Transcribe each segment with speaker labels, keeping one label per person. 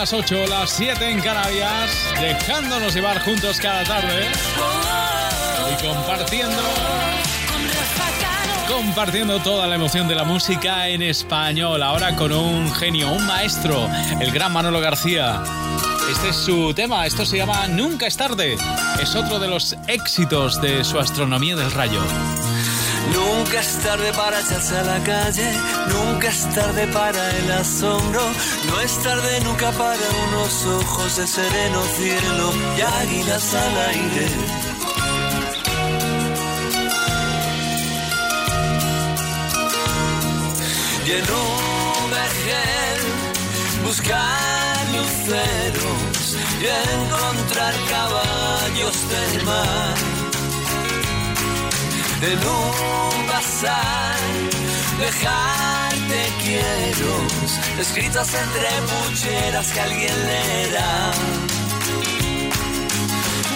Speaker 1: las 8, las 7 en Canarias, dejándonos llevar juntos cada tarde y compartiendo compartiendo toda la emoción de la música en español, ahora con un genio, un maestro, el gran Manolo García. Este es su tema, esto se llama Nunca es tarde, es otro de los éxitos de su astronomía del rayo.
Speaker 2: Nunca es tarde para echarse a la calle, nunca es tarde para el asombro, no es tarde nunca para unos ojos de sereno cielo y águilas al aire. Y en un vergel buscar luceros y encontrar caballos del mar en un pasar, dejarte quiero, escritas entre pucheras que alguien leerá.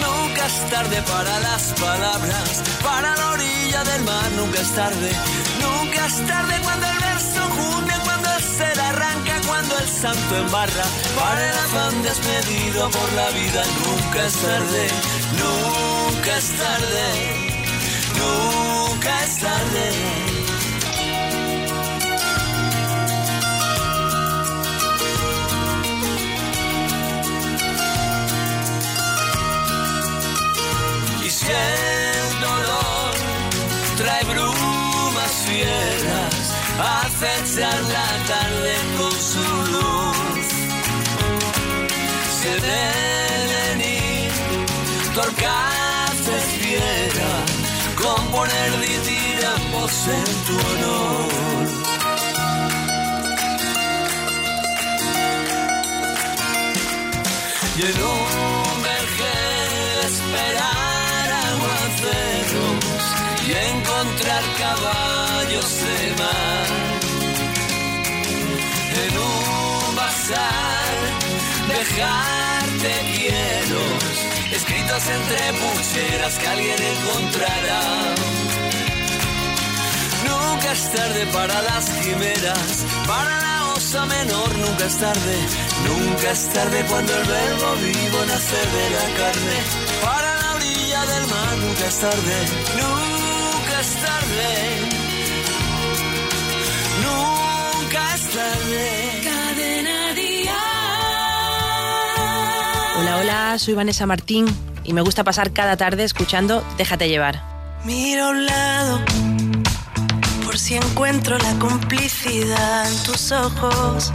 Speaker 2: Nunca es tarde para las palabras, para la orilla del mar, nunca es tarde, nunca es tarde cuando el verso junte, cuando el ser arranca, cuando el santo embarra, para el afán despedido por la vida, nunca es tarde, nunca es tarde nunca es tarde. Y si el dolor trae brumas fieras, acechan la tarde con su luz. Se deben ir fieras componer diríamos en tu honor. Y en un vergel esperar aguaceros y encontrar caballos de mar. En un bazar dejarte quiero entre pucheras que alguien encontrará. Nunca es tarde para las quimeras, para la osa menor, nunca es tarde, nunca es tarde cuando el verbo vivo nace de la carne. Para la orilla del mar, nunca es tarde, nunca es tarde, nunca es tarde.
Speaker 3: Cadena
Speaker 4: Hola, hola, soy Vanessa Martín y me gusta pasar cada tarde escuchando Déjate llevar.
Speaker 3: Mira a un lado por si encuentro la complicidad en tus ojos,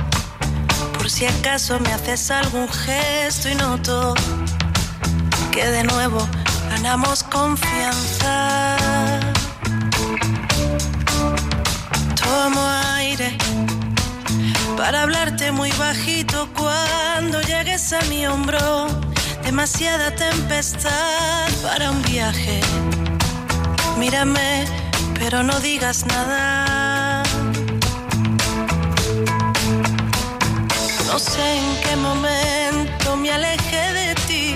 Speaker 3: por si acaso me haces algún gesto y noto que de nuevo ganamos confianza. Tomo aire para hablarte muy bajito cuando llegues a mi hombro. Demasiada tempestad para un viaje. Mírame, pero no digas nada. No sé en qué momento me alejé de ti,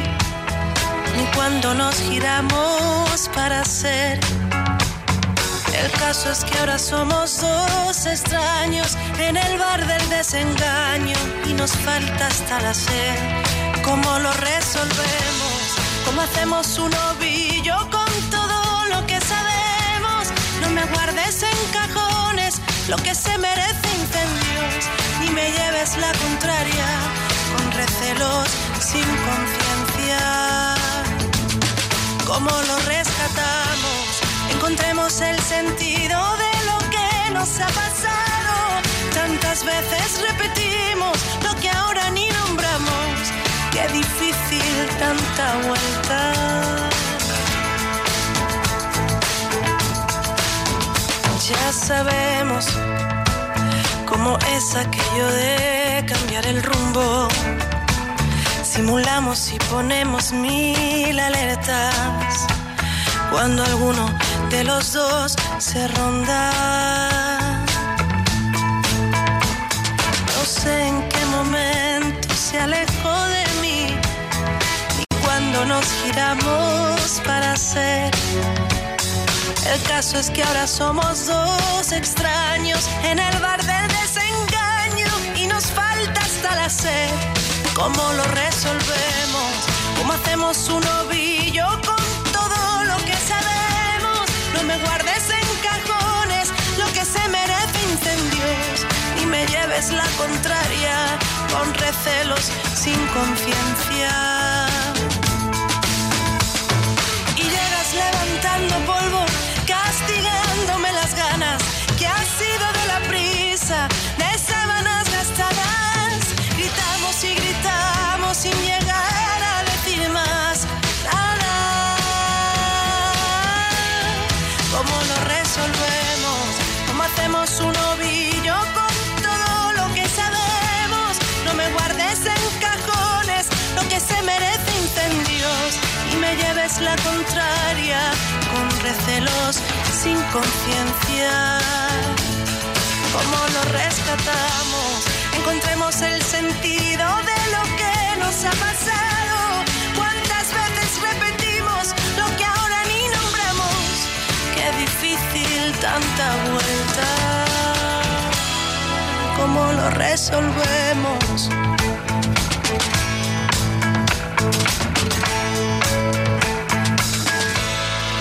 Speaker 3: ni cuando nos giramos para ser el caso es que ahora somos dos extraños en el bar del desengaño y nos falta hasta la sed. ¿Cómo lo resolvemos? ¿Cómo hacemos un ovillo con todo lo que sabemos? No me guardes en cajones lo que se merece incendios, ni me lleves la contraria con recelos sin conciencia. ¿Cómo lo rescatamos? encontremos el sentido de lo que nos ha pasado. Tantas veces repetimos lo que ahora ni nombramos. Qué difícil tanta vuelta. Ya sabemos cómo es aquello de cambiar el rumbo. Simulamos y ponemos mil alertas cuando alguno de los dos se ronda. No sé en qué momento se alejó de nos giramos para ser. El caso es que ahora somos dos extraños en el bar del desengaño y nos falta hasta la sed. ¿Cómo lo resolvemos? ¿Cómo hacemos un ovillo con todo lo que sabemos? No me guardes en cajones lo que se merece incendios y me lleves la contraria con recelos sin conciencia. Contraria con recelos sin conciencia. ¿Cómo lo rescatamos? Encontremos el sentido de lo que ha pasado? ¿Cuántas veces repetimos lo que ahora ni nombramos? Qué difícil tanta vuelta. ¿Cómo lo resolvemos?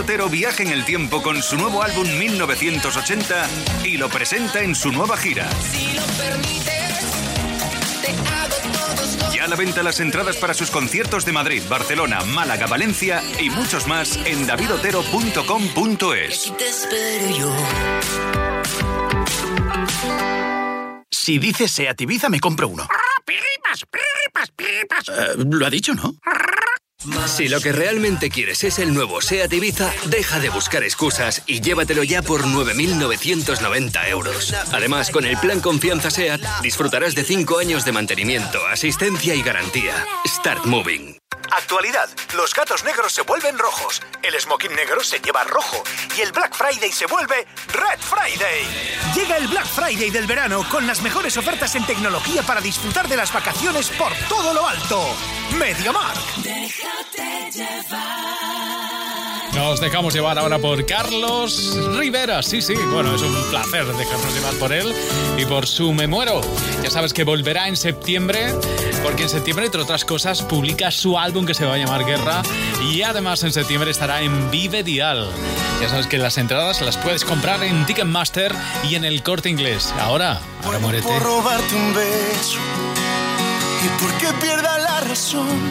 Speaker 5: Otero viaja en el tiempo con su nuevo álbum 1980 y lo presenta en su nueva gira. Ya a la venta las entradas para sus conciertos de Madrid, Barcelona, Málaga, Valencia y muchos más en davidotero.com.es.
Speaker 6: Si dices Seat Ibiza, me compro uno. Eh, lo ha dicho, ¿no?
Speaker 7: Si lo que realmente quieres es el nuevo SEAT Ibiza, deja de buscar excusas y llévatelo ya por 9.990 euros. Además, con el plan Confianza SEAT, disfrutarás de 5 años de mantenimiento, asistencia y garantía. Start Moving.
Speaker 8: Actualidad. Los gatos negros se vuelven rojos, el smoking negro se lleva rojo y el Black Friday se vuelve Red Friday. Llega el Black Friday del verano con las mejores ofertas en tecnología para disfrutar de las vacaciones por todo lo alto. MediaMark. Déjate
Speaker 1: llevar. Nos dejamos llevar ahora por Carlos Rivera. Sí, sí, bueno, es un placer dejarnos llevar por él y por su Me Muero. Ya sabes que volverá en septiembre, porque en septiembre, entre otras cosas, publica su álbum que se va a llamar Guerra y además en septiembre estará en Vive Dial. Ya sabes que las entradas las puedes comprar en Ticketmaster y en el corte inglés. Ahora, ahora muérete.
Speaker 9: Robarte un beso y porque pierda la razón.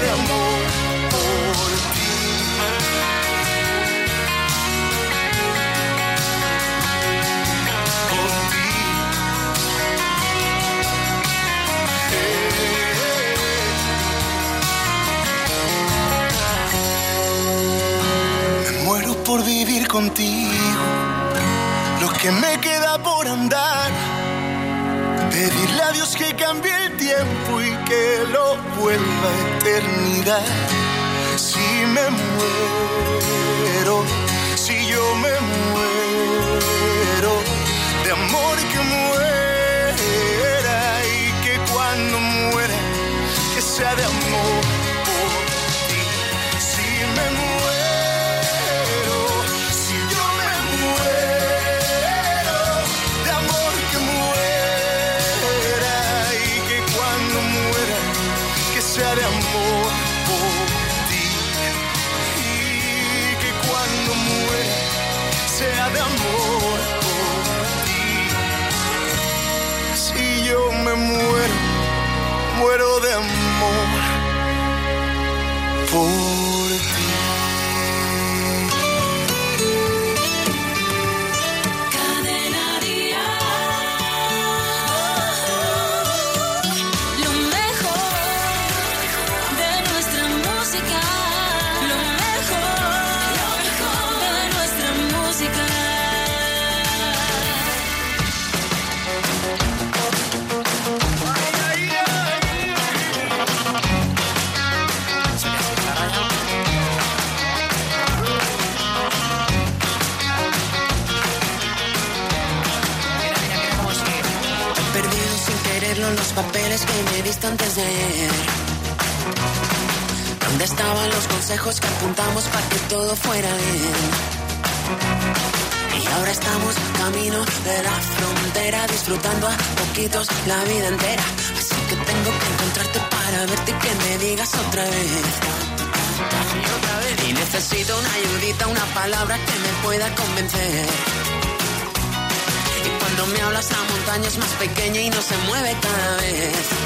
Speaker 9: de amor por ti. Por ti. Me muero por vivir contigo, lo que me queda por andar, pedirle a Dios que cambie tiempo y que lo vuelva eternidad. Si me muero, si yo me muero, de amor que muera y que cuando muera, que sea de amor por ti. Si me muero, de amor por ti. Si yo me muero, muero de amor por.
Speaker 10: ¿Dónde estaban los consejos que apuntamos para que todo fuera bien? Y ahora estamos camino de la frontera, disfrutando a poquitos la vida entera. Así que tengo que encontrarte para verte y que me digas otra vez. Y necesito una ayudita, una palabra que me pueda convencer. Y cuando me hablas la montaña es más pequeña y no se mueve cada vez.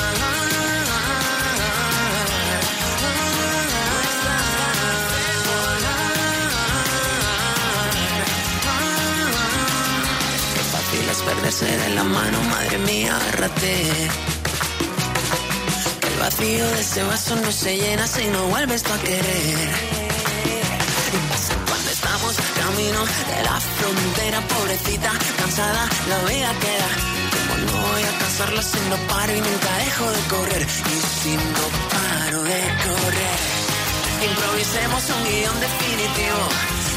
Speaker 10: Perderse de la mano, madre mía, agárrate. El vacío de ese vaso no se llena si no vuelves tú a querer. Y cuando estamos camino de la frontera, pobrecita, cansada, la vida queda. Como no voy a cansarla si no paro y nunca dejo de correr. Y si no paro de correr, improvisemos un guion definitivo.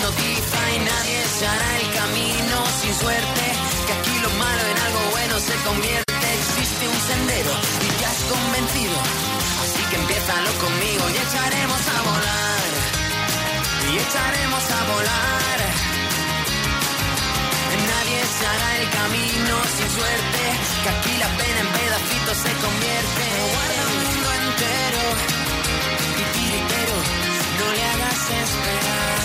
Speaker 10: y nadie se hará el camino sin suerte, que aquí lo malo en algo bueno se convierte, existe un sendero y te has convencido, así que empiézalo conmigo y echaremos a volar, y echaremos a volar. Nadie se hará el camino sin suerte, que aquí la pena en pedacitos se convierte. Guarda el mundo entero, titiritero, no le hagas esperar.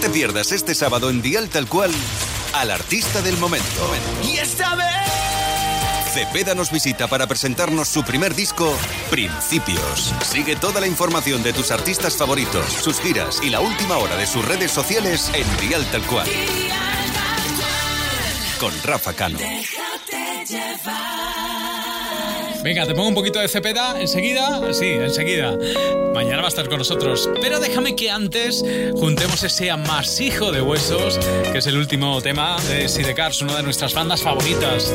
Speaker 5: Te pierdas este sábado en Dial Tal Cual al artista del momento.
Speaker 11: Y esta vez.
Speaker 5: Cepeda nos visita para presentarnos su primer disco, Principios. Sigue toda la información de tus artistas favoritos, sus giras y la última hora de sus redes sociales en Dial Tal Cual. Con Rafa Cano.
Speaker 1: Venga, te pongo un poquito de Cepeda enseguida. Sí, enseguida. Mañana va a estar con nosotros. Pero déjame que antes juntemos ese amasijo de huesos, que es el último tema de Sidecars, una de nuestras bandas favoritas.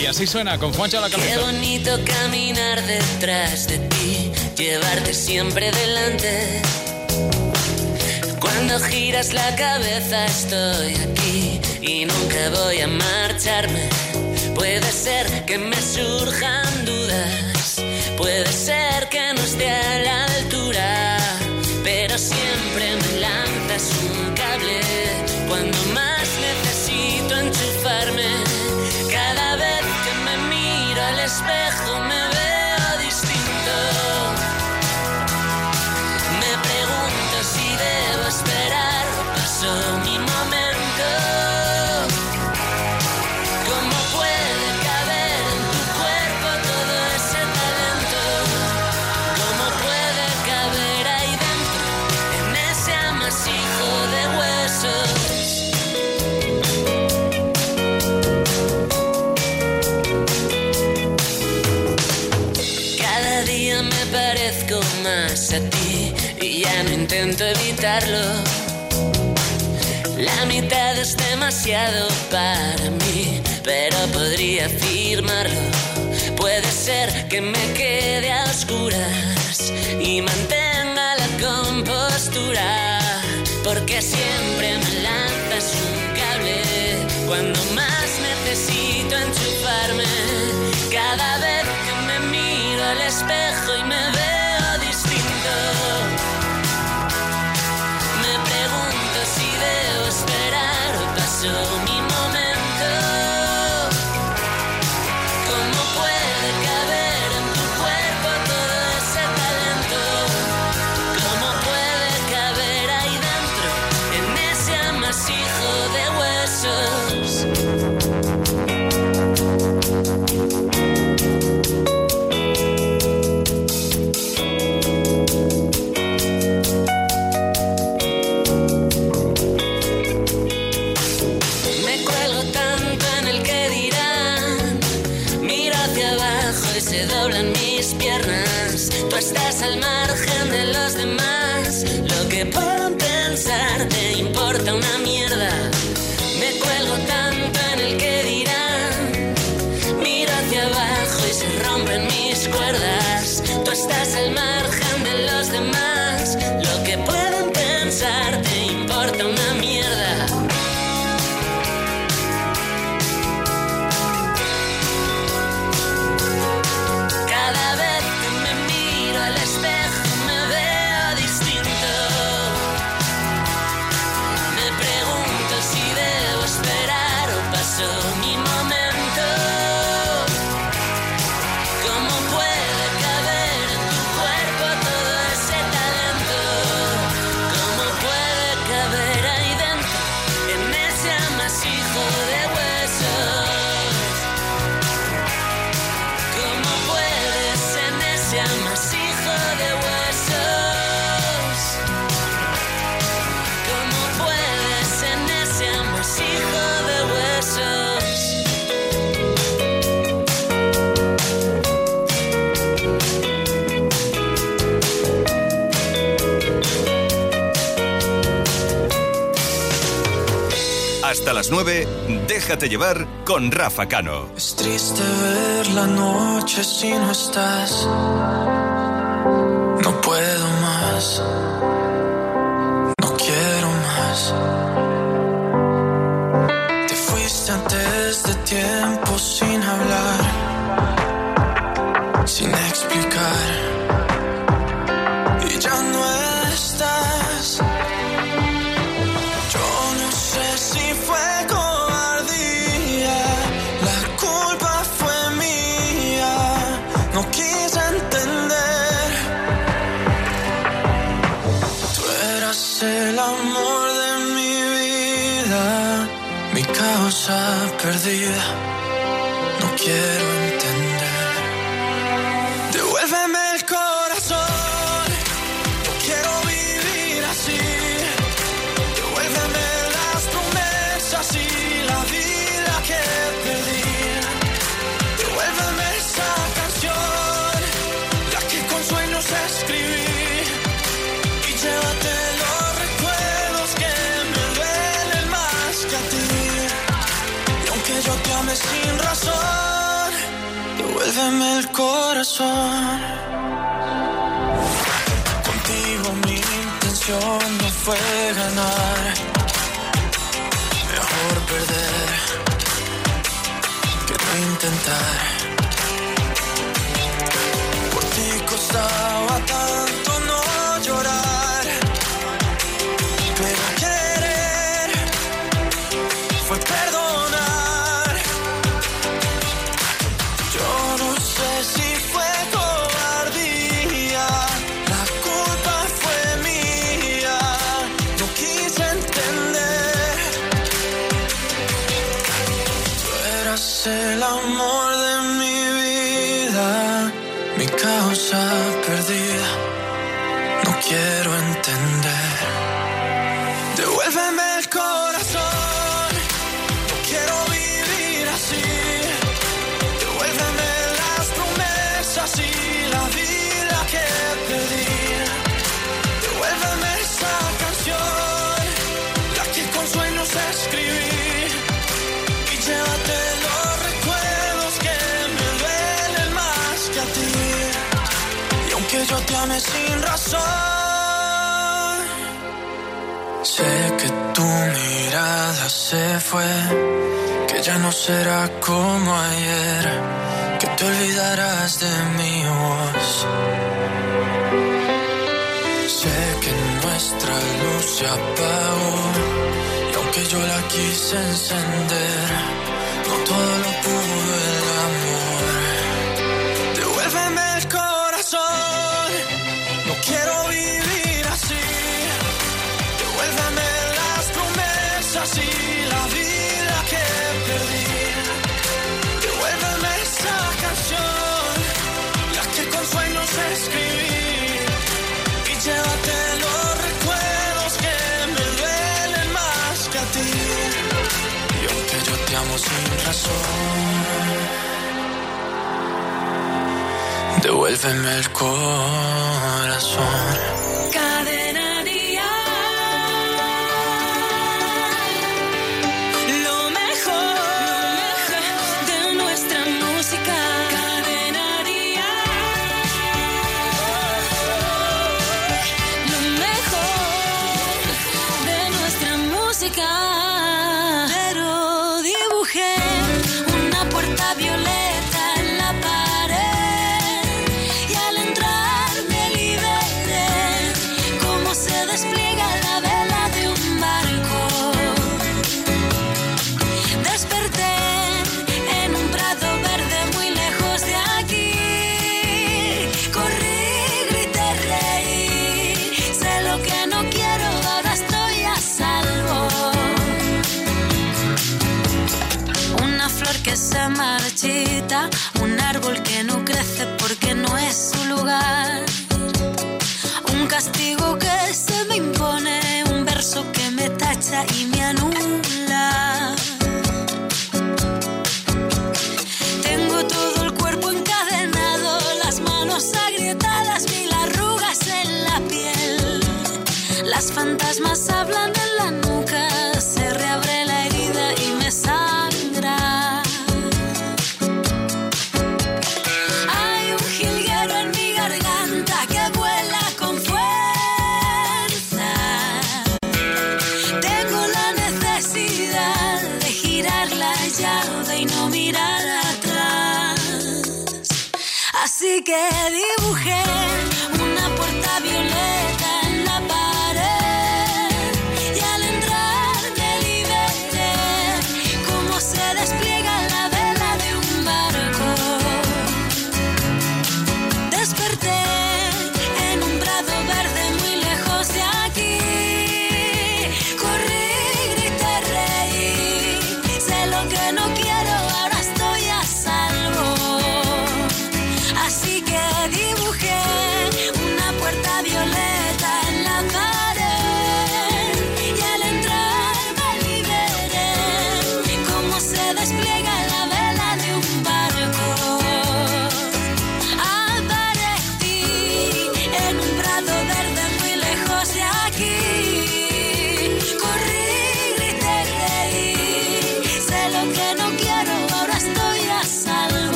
Speaker 1: Y así suena con Juancho a la
Speaker 12: Qué
Speaker 1: cabeza.
Speaker 12: bonito caminar detrás de ti, llevarte siempre delante. Cuando giras la cabeza estoy aquí y nunca voy a marcharme. Puede ser que me surjan dudas, puede ser que no esté a la que me pensar
Speaker 5: Hasta las 9, déjate llevar con Rafa Cano.
Speaker 11: Es triste ver la noche si no estás. No puedo más. el corazón. Contigo mi intención no fue ganar, mejor perder que no intentar. Sé que tu mirada se fue, que ya no será como ayer, que te olvidarás de mi voz. Sé que nuestra luz se apagó y aunque yo la quise encender, no todo sin razón. Devuélveme el corazón.
Speaker 13: árbol que tell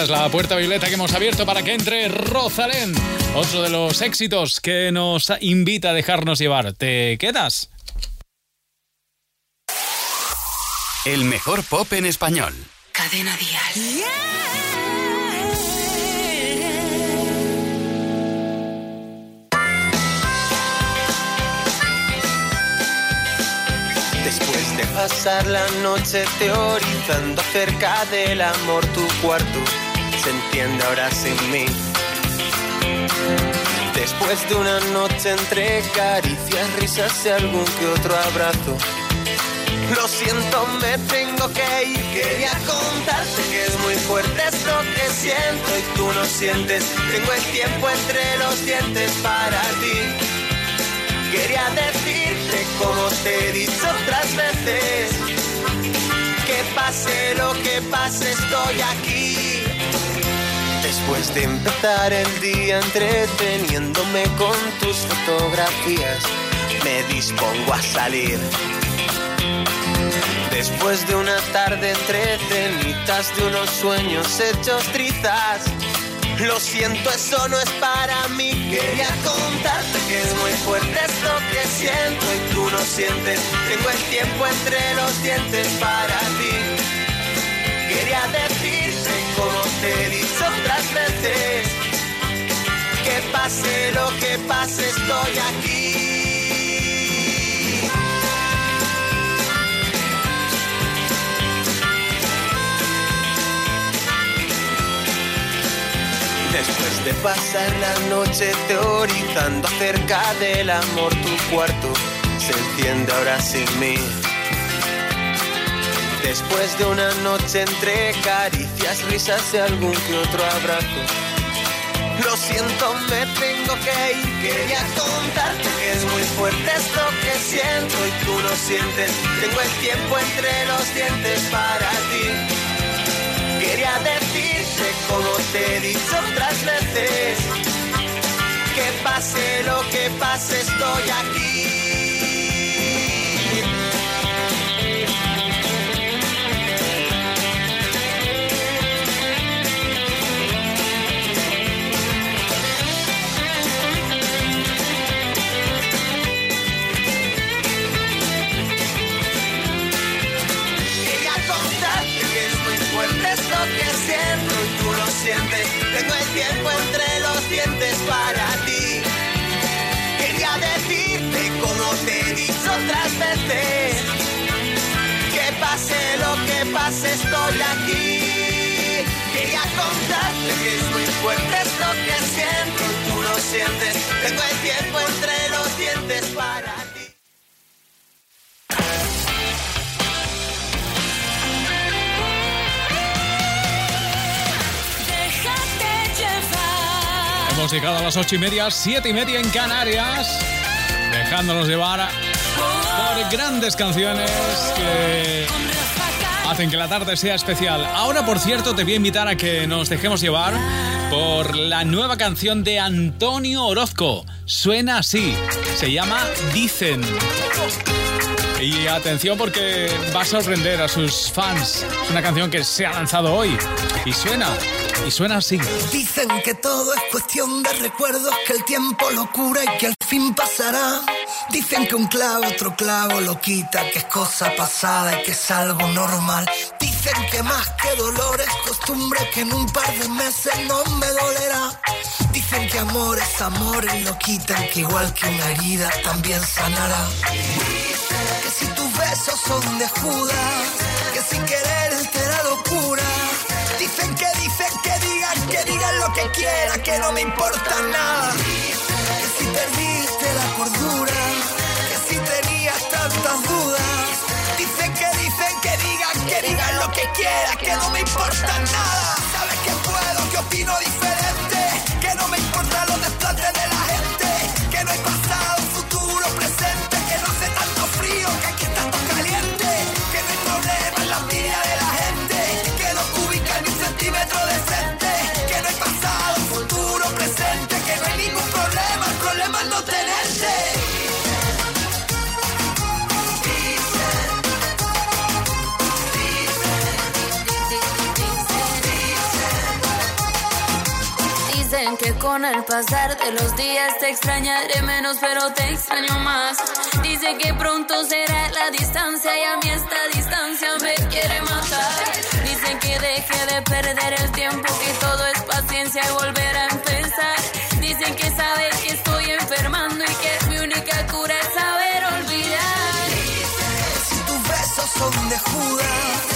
Speaker 1: Esta es la puerta violeta que hemos abierto para que entre Rosalén, otro de los éxitos que nos invita a dejarnos llevar. ¿Te quedas?
Speaker 6: El mejor pop en español.
Speaker 14: Cadena Dial.
Speaker 15: Después de pasar la noche teorizando acerca del amor, tu cuarto se entiende ahora sin mí. Después de una noche entre caricias, risas y algún que otro abrazo. Lo siento, me tengo que ir. Quería contarte que es muy fuerte esto que siento y tú no sientes. Tengo el tiempo entre los dientes para ti. Quería decirte como te he dicho otras veces. Que pase lo que pase, estoy aquí. Después de empezar el día entreteniéndome con tus fotografías, me dispongo a salir. Después de una tarde entre cenitas de unos sueños hechos trizas, lo siento, eso no es para mí. Quería contarte que es muy fuerte esto que siento y tú no sientes. Tengo el tiempo entre los dientes para ti. Quería decirte como te he dicho otras veces, que pase lo que pase, estoy aquí. Después de pasar la noche teorizando acerca del amor, tu cuarto se enciende ahora sin mí. Después de una noche entre caricias, risas y algún que otro abrazo. Lo siento, me tengo que ir. Quería contarte que es muy fuerte esto que siento y tú no sientes. Tengo el tiempo entre los dientes para ti. Quería decirte como te he dicho otras veces. Que pase lo que pase, estoy aquí. Pase, estoy aquí. Quería contarte que es muy fuerte esto que siento tú lo sientes. Tengo el tiempo entre los dientes para ti.
Speaker 13: Déjate llevar.
Speaker 1: Hemos llegado a las ocho y media, siete y media en Canarias, dejándonos llevar por grandes canciones que hacen que la tarde sea especial. Ahora, por cierto, te voy a invitar a que nos dejemos llevar por la nueva canción de Antonio Orozco. Suena así, se llama Dicen. Y atención porque va a sorprender a sus fans. Es una canción que se ha lanzado hoy y suena, y suena así.
Speaker 16: Dicen que todo es cuestión de recuerdos, que el tiempo lo cura y que al fin pasará. Dicen que un clavo otro clavo lo quita, que es cosa pasada y que es algo normal. Dicen que más que dolor es costumbre, que en un par de meses no me dolerá. Dicen que amor es amor y lo quitan, que igual que una herida también sanará. Que si tus besos son de Judas, que sin querer te da locura. Dicen que dicen que digan, que digan lo que quieran, que no me importa nada. Que si perdiste la cordura, tantas dudas. Dicen que dicen que digan, que digan lo que quieran, que no me importa nada. Sabes que puedo, que opino diferente, Que
Speaker 13: con el pasar de los días te extrañaré menos, pero te extraño más. Dicen que pronto será la distancia y a mí esta distancia me quiere matar. Dicen que deje de perder el tiempo, que todo es paciencia y volver a empezar. Dicen que sabes que estoy enfermando y que mi única cura es saber olvidar.
Speaker 16: Si tus besos son de Judas,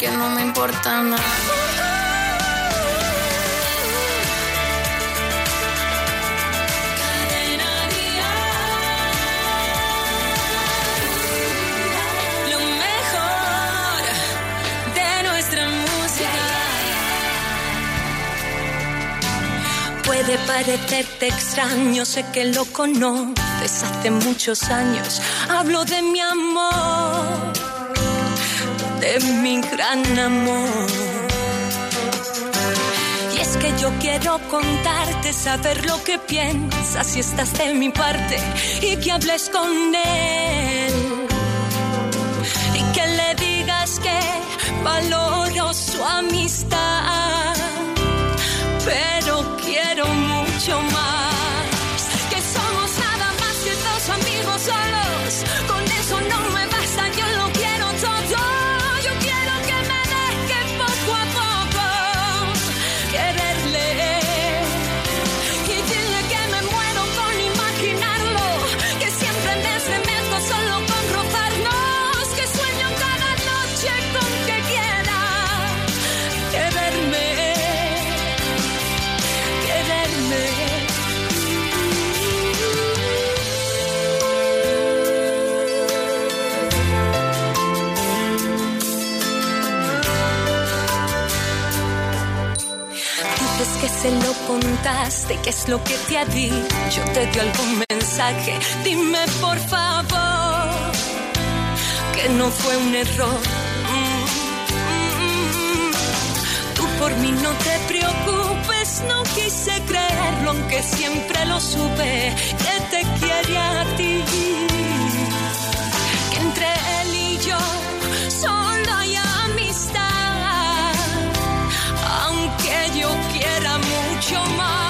Speaker 13: que no me importa nada. Lo mejor de nuestra música.
Speaker 17: Puede parecerte extraño, sé que lo conoces hace muchos años. Hablo de mi amor, de mi gran amor. Y es que yo quiero contarte, saber lo que piensas si estás de mi parte y que hables con él. Y que le digas que valoro su amistad pero quiero mucho más. Lo contaste, ¿qué es lo que te ha dicho? ¿Te dio algún mensaje? Dime por favor que no fue un error. Mm, mm, mm. Tú por mí no te preocupes, no quise creerlo, aunque siempre lo supe, que te quiere a ti. Quiera mucho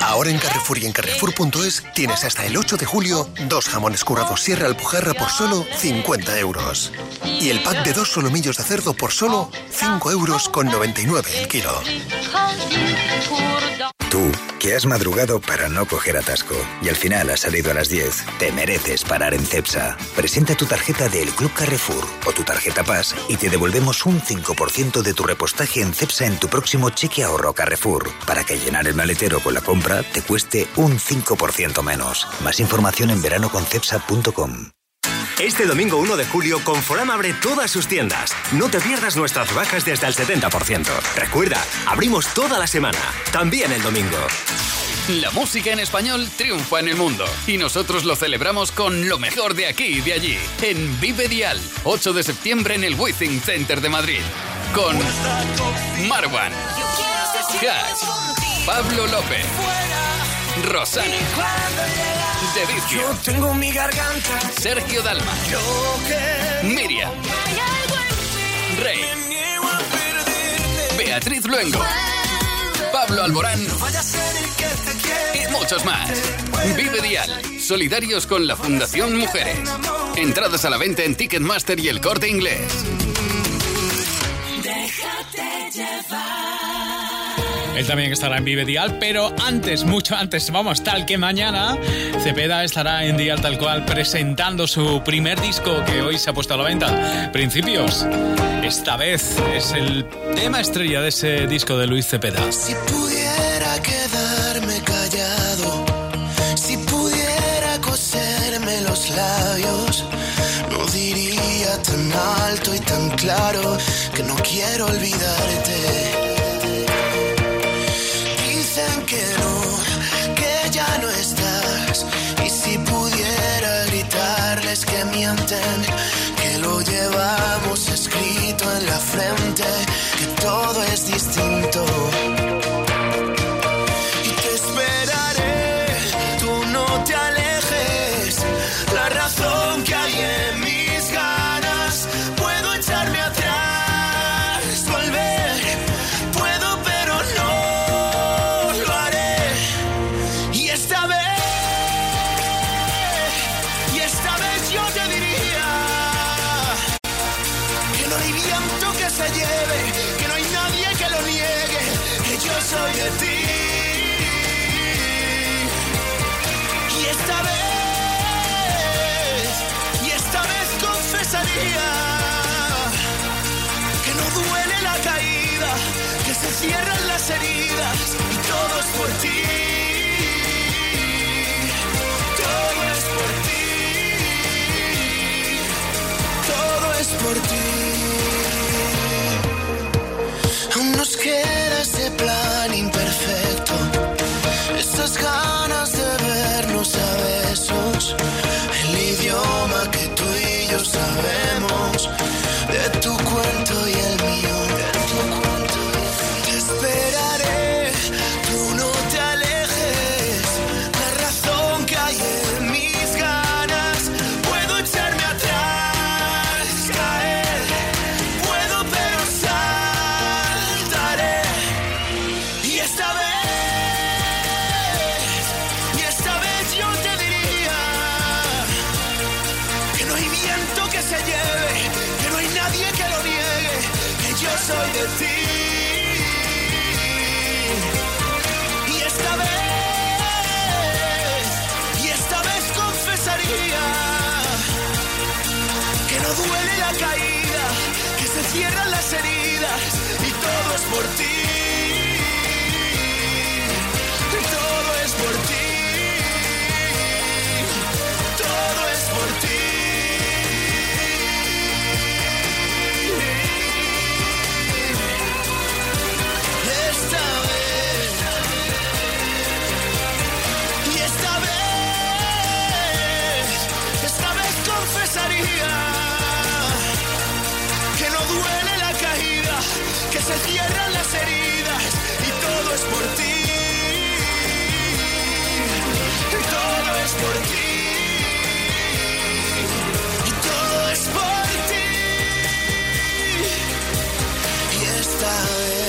Speaker 18: Ahora en Carrefour y en Carrefour.es tienes hasta el 8 de julio dos jamones currados Sierra Alpujarra por solo 50 euros. Y el pack de dos solomillos de cerdo por solo 5 euros con 99 el kilo.
Speaker 19: Tú, que has madrugado para no coger atasco y al final has salido a las 10, te mereces parar en CEPSA. Presenta tu tarjeta del Club Carrefour o tu tarjeta Paz y te devolvemos un 5% de tu repostaje en CEPSA en tu próximo cheque ahorro Carrefour, para que llenar el maletero con la compra te cueste un 5% menos. Más información en veranoconcepsa.com.
Speaker 20: Este domingo 1 de julio, Conforama abre todas sus tiendas. No te pierdas nuestras rebajas desde el 70%. Recuerda, abrimos toda la semana, también el domingo.
Speaker 6: La música en español triunfa en el mundo y nosotros lo celebramos con lo mejor de aquí y de allí, en Vive Dial, 8 de septiembre en el Withing Center de Madrid, con Marwan, Cash, Pablo López, Rosana, De Vicio,
Speaker 9: tengo mi garganta.
Speaker 6: Sergio Dalma, Miriam, Rey, Beatriz Luengo, Pablo Alborán. Y muchos más. Vive Dial, solidarios con la Fundación Mujeres. Entradas a la venta en Ticketmaster y el corte inglés.
Speaker 13: Déjate llevar.
Speaker 1: Él también estará en Vive Dial, pero antes, mucho antes, vamos, tal que mañana, Cepeda estará en Dial tal cual presentando su primer disco que hoy se ha puesto a la venta, Principios. Esta vez es el tema estrella de ese disco de Luis Cepeda.
Speaker 9: Si pudiera quedarme callado, si pudiera coserme los labios, no diría tan alto y tan claro que no quiero olvidarte. Y si pudiera gritarles que mienten, Y esta vez, y esta vez confesaría que no duele la caída, que se cierran las heridas y todo es por ti. y
Speaker 16: Todo es por ti. se cierran las heridas y todo es por ti. Y todo es por ti. Y todo es por ti. Y esta.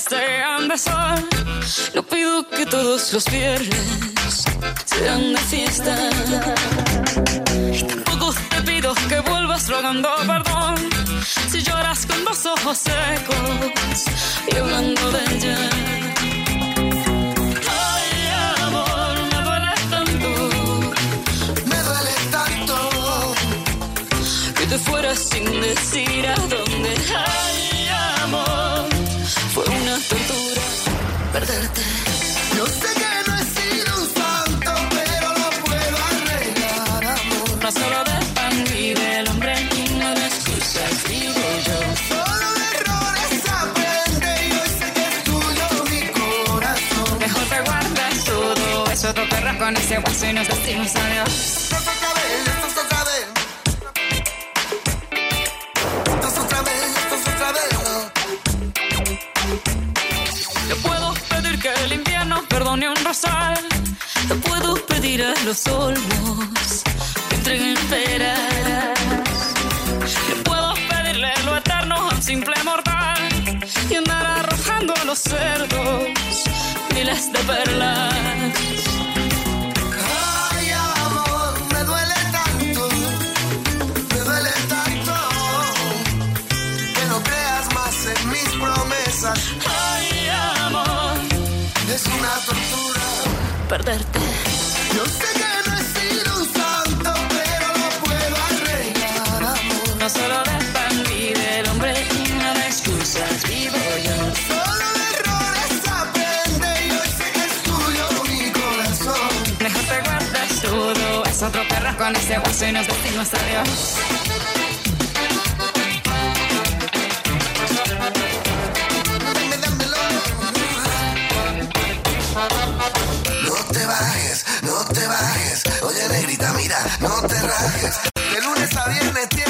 Speaker 13: Este sean de sol. No pido que todos los viernes sean de fiesta. Tampoco te pido que vuelvas rogando perdón. Si lloras con los ojos secos y hablando de ella.
Speaker 16: No
Speaker 13: te
Speaker 16: bajes, no te bajes. Oye, negrita, mira, no te rajes. De lunes a viernes tienes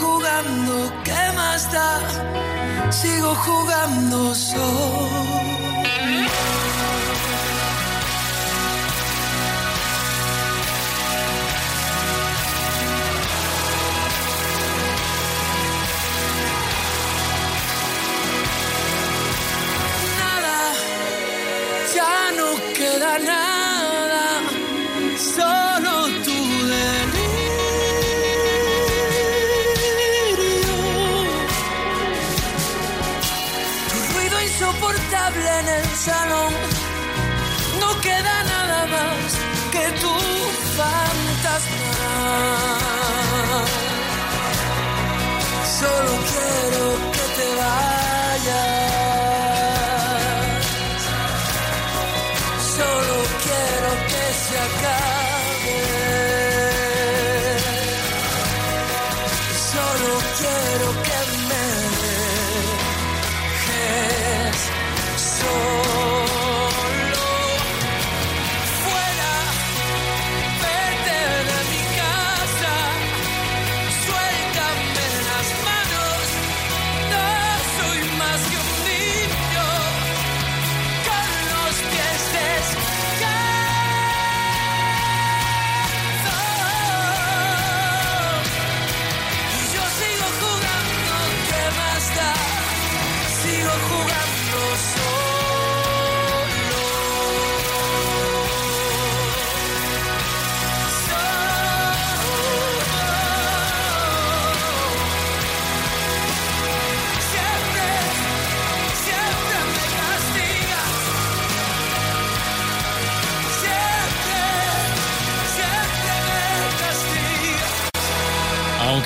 Speaker 11: jugando, ¿qué más da? Sigo jugando solo. Insoportable en el salón, no queda nada más que tu fantasma.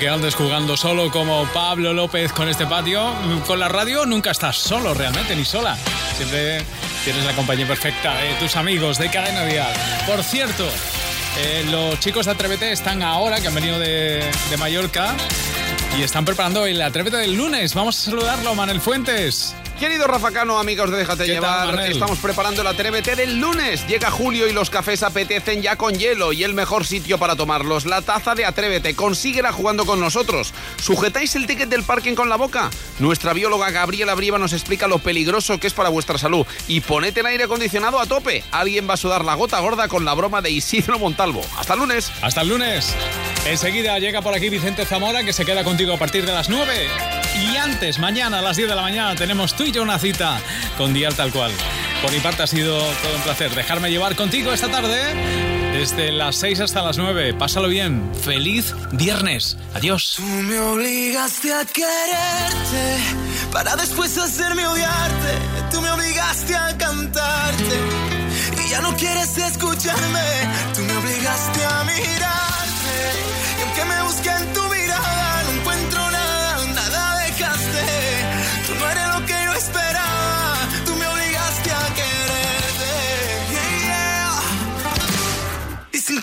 Speaker 1: Aunque andes jugando solo como Pablo López con este patio, con la radio nunca estás solo realmente, ni sola. Siempre tienes la compañía perfecta de tus amigos de Cadena Dial. Por cierto, eh, los chicos de Atrévete están ahora, que han venido de, de Mallorca, y están preparando el Atrévete del lunes. Vamos a saludarlo, Manel Fuentes.
Speaker 21: Querido Rafa Cano, amigos de Déjate
Speaker 1: ¿Qué tal,
Speaker 21: Llevar, estamos preparando el Atrévete del lunes. Llega julio y los cafés apetecen ya con hielo y el mejor sitio para tomarlos, la taza de Atrévete. Consíguela jugando con nosotros. ¿Sujetáis el ticket del parking con la boca? Nuestra bióloga Gabriela Brieva nos explica lo peligroso que es para vuestra salud. Y ponete el aire acondicionado a tope. Alguien va a sudar la gota gorda con la broma de Isidro Montalvo. Hasta el lunes.
Speaker 1: Hasta el lunes. Enseguida llega por aquí Vicente Zamora, que se queda contigo a partir de las 9. Y antes, mañana a las 10 de la mañana, tenemos tú y yo una cita con Dial Tal Cual. Por mi parte ha sido todo un placer dejarme llevar contigo esta tarde, desde las 6 hasta las 9. Pásalo bien. Feliz viernes. Adiós.
Speaker 11: Tú me obligaste a quererte para después hacerme odiarte. Tú me obligaste a cantarte y ya no quieres escucharme. Tú me obligaste a mirarte y aunque me busque en tu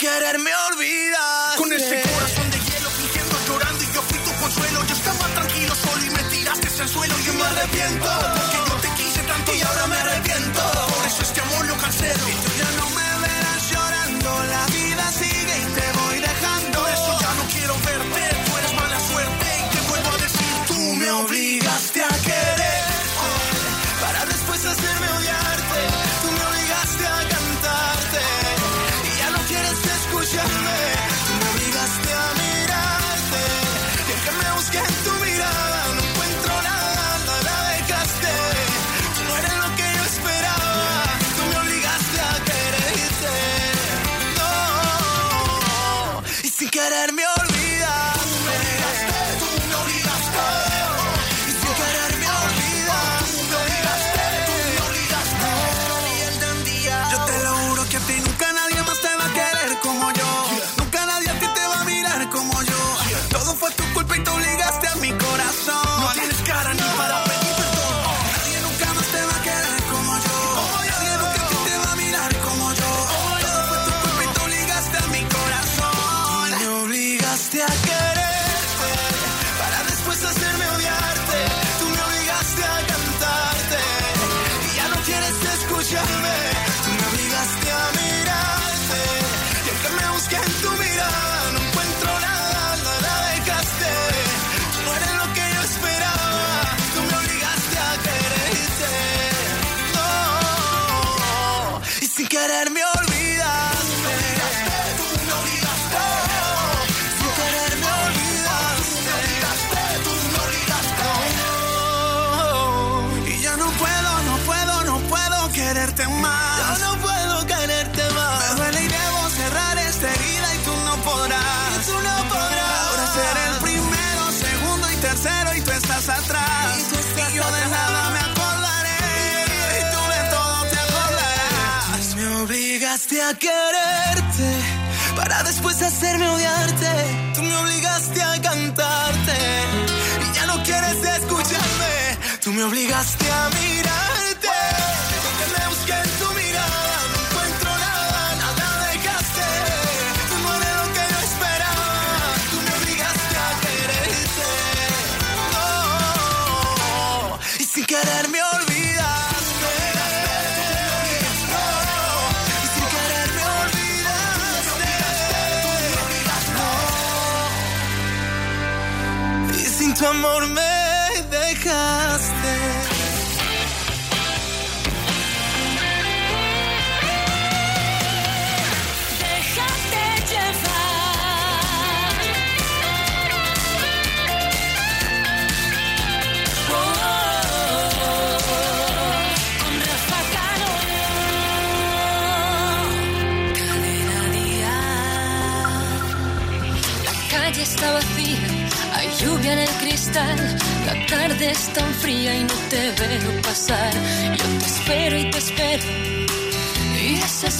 Speaker 11: quererme olvidar. Con ese corazón de hielo fingiendo llorando y yo fui tu consuelo. Yo estaba tranquilo solo y me
Speaker 22: tiraste al suelo. Yo me
Speaker 11: arrepiento porque yo te quise tanto y ahora me arrepiento. Por eso este amor lo cancelo. hacerme odiarte. Tú me obligaste a cantarte y ya no quieres escucharme. Tú me obligaste a mí. come over to me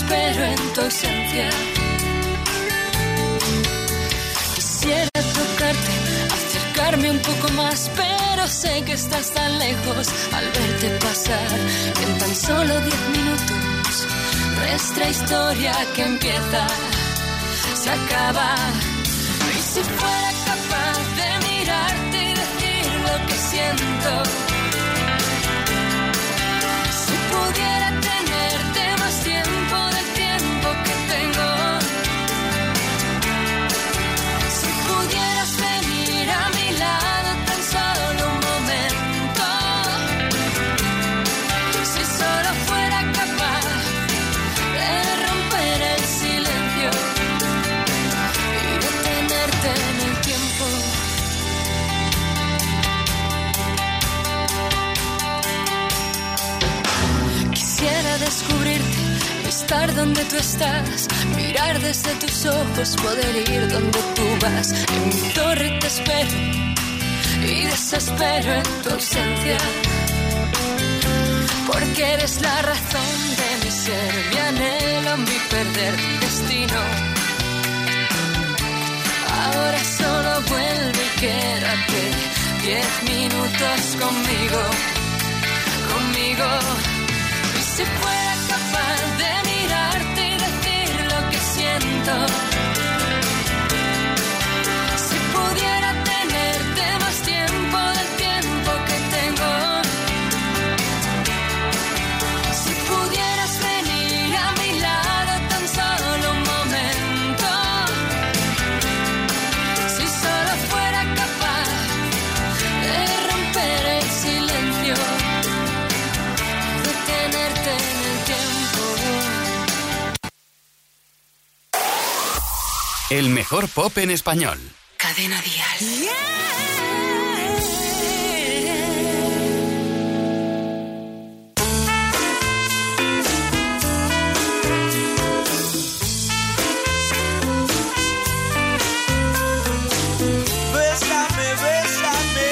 Speaker 11: pero en tu
Speaker 13: ausencia. Quisiera tocarte, acercarme un poco más, pero sé que estás tan lejos al verte pasar. En tan solo diez minutos, nuestra historia que empieza se acaba. Y si fuera capaz de mirarte y decir lo que siento estar donde tú estás, mirar desde tus ojos, poder ir donde tú vas. En mi torre te espero y desespero en tu ausencia, porque eres la razón de mi ser, mi anhelo, mi perder, mi destino. Ahora solo vuelve y quédate diez minutos conmigo, conmigo. Y si fuera
Speaker 6: el mejor pop en español.
Speaker 13: Cadena Dial.
Speaker 15: Bésame, bésame.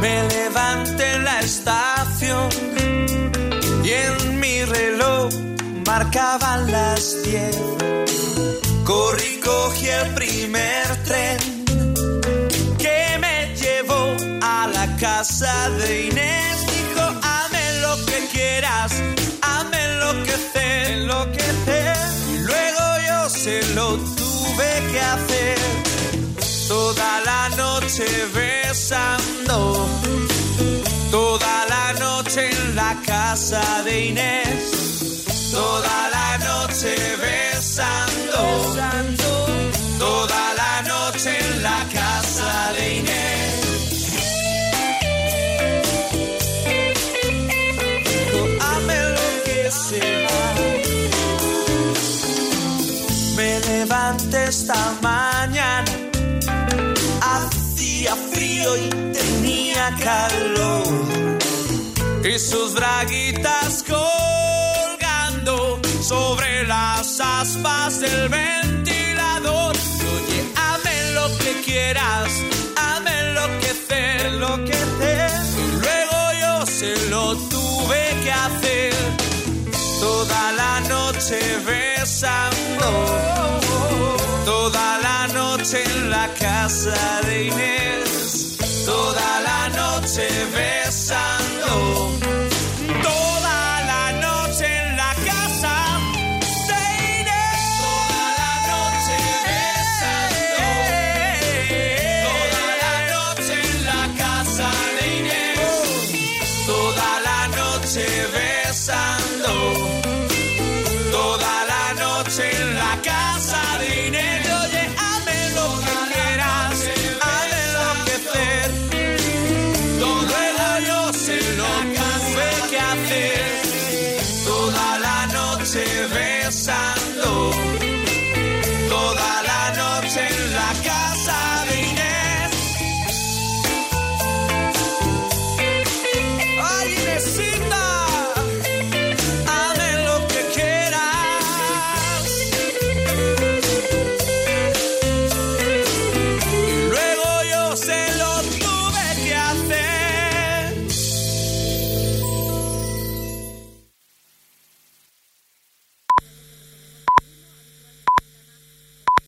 Speaker 15: Me levanté en la estación marcaban las diez. Corrí, cogí el primer tren que me llevó a la casa de Inés. Dijo, hazme lo que quieras, hazme enloquecer, enloquecer. Y luego yo se lo tuve que hacer toda la noche besando, toda la noche en la casa de Inés, toda la noche besando, toda la noche en la casa de Inés. Hazme lo que sea. Me levanté esta mañana hacía frío y tenía calor. Y sus braguitas colgando las aspas del ventilador. Oye, hazme lo que quieras, hazme enloquecer, enloquecer. Luego yo se lo tuve que hacer toda la noche besando, toda la noche en la casa de Inés, toda la noche besando.